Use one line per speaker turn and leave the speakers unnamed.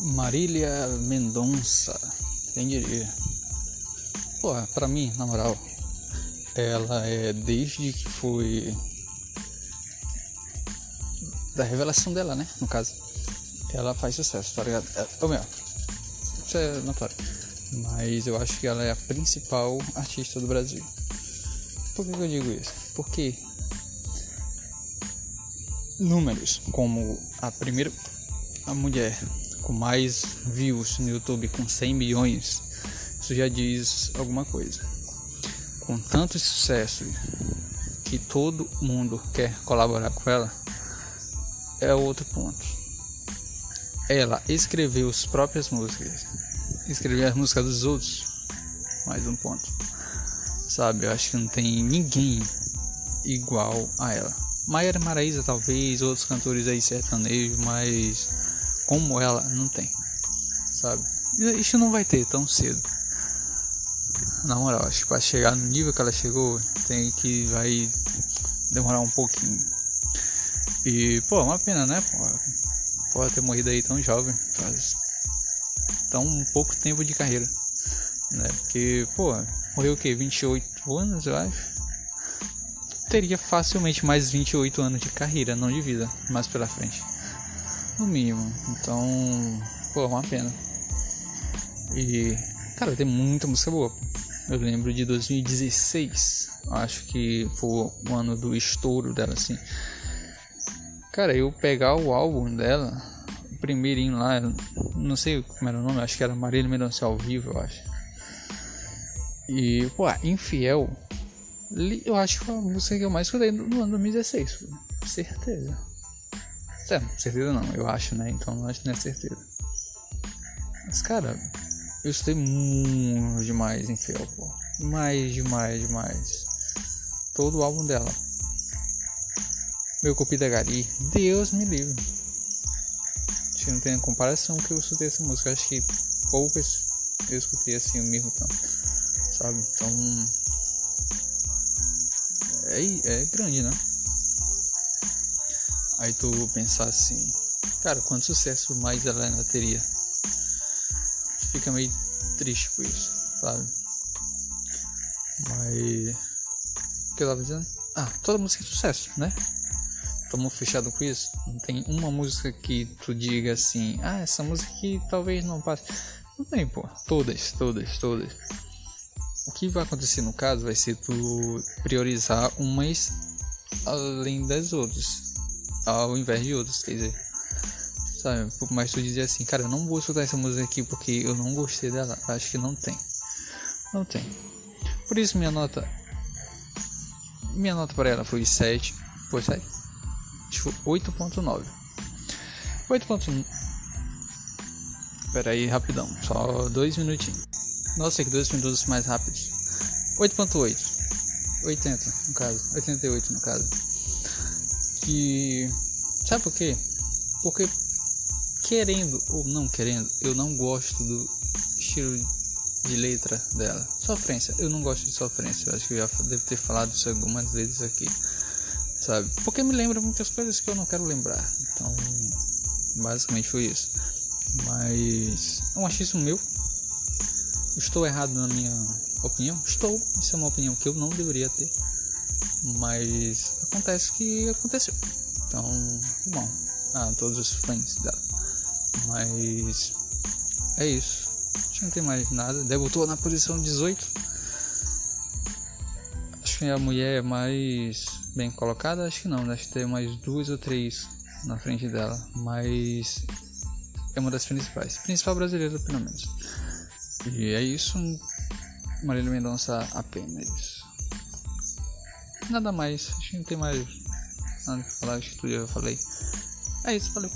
Marília Mendonça, quem diria? Pô, pra mim, na moral, ela é desde que foi da revelação dela, né? No caso, ela faz sucesso, tá ligado? É, ou melhor, isso é notório. Mas eu acho que ela é a principal artista do Brasil. Por que eu digo isso? Porque números como a primeira a mulher com mais views no YouTube com 100 milhões, isso já diz alguma coisa. Com tanto sucesso que todo mundo quer colaborar com ela, é outro ponto. Ela escreveu as próprias músicas, escrever as músicas dos outros, mais um ponto. Sabe, eu acho que não tem ninguém igual a ela. Maiara Maraíza talvez, outros cantores aí sertanejos, mas como ela não tem, sabe? Isso não vai ter tão cedo. Na moral, acho que para chegar no nível que ela chegou, tem que vai demorar um pouquinho. E, pô, é uma pena, né? Pô, pode ter morrido aí tão jovem, faz tão pouco tempo de carreira, né? Porque, pô, morreu o que? 28 anos, eu acho. Teria facilmente mais 28 anos de carreira, não de vida, mais pela frente no mínimo. Então, pô, é uma pena. E, cara, tem muita música boa. Eu lembro de 2016, acho que foi o ano do estouro dela, assim. Cara, eu pegar o álbum dela, o primeirinho lá, não sei como era o nome, acho que era Marília Mendonça ao vivo, eu acho. E, pô, Infiel, eu acho que foi a música que eu mais escutei no ano 2016, certeza. É, certeza não, eu acho, né? Então não acho que não é certeza. Mas, cara, eu escutei muito demais em Fel, pô. Mais, demais, demais. Todo o álbum dela. Meu Copi da Gari, Deus me livre. Acho que não tem comparação que eu escutei essa música. Acho que poucas eu escutei assim o mesmo tanto. Sabe? Então. É, é grande, né? Aí tu pensar assim, cara, quanto sucesso mais ela ainda teria? Fica meio triste com isso, sabe? Mas. O que eu tava dizendo? Ah, toda música é sucesso, né? Tamo fechado com isso. Não tem uma música que tu diga assim, ah, essa música aqui talvez não passe. Não tem, pô. Todas, todas, todas. O que vai acontecer no caso vai ser tu priorizar umas além das outras ao invés de outros, quer dizer. Sabe? Mas tu dizer assim, cara, eu não vou escutar essa música aqui porque eu não gostei dela. Acho que não tem. Não tem. Por isso minha nota. Minha nota para ela foi 7. Foi 7? Acho que foi 8.9. 8.9. Pera aí, rapidão. Só dois minutinhos. Nossa, que dois minutos mais rápidos. 8.8. 80 no caso. 88 no caso que. Sabe por quê? Porque, querendo ou não querendo, eu não gosto do estilo de letra dela. Sofrência, eu não gosto de sofrência. Eu acho que eu já devo ter falado isso algumas vezes aqui. Sabe? Porque me lembra muitas coisas que eu não quero lembrar. Então, basicamente foi isso. Mas é um achismo meu. Estou errado na minha opinião? Estou. Isso é uma opinião que eu não deveria ter. Mas acontece que aconteceu. Então, bom, a todos os fãs dela. Mas é isso. Não tem mais nada. Debutou na posição 18. Acho que a mulher é mais bem colocada. Acho que não. Acho que tem mais duas ou três na frente dela. Mas é uma das principais. Principal brasileira, pelo menos. E é isso. Marília Mendonça apenas. Nada mais. Acho que não tem mais nada pra falar. Acho que tudo eu falei. É isso, valeu.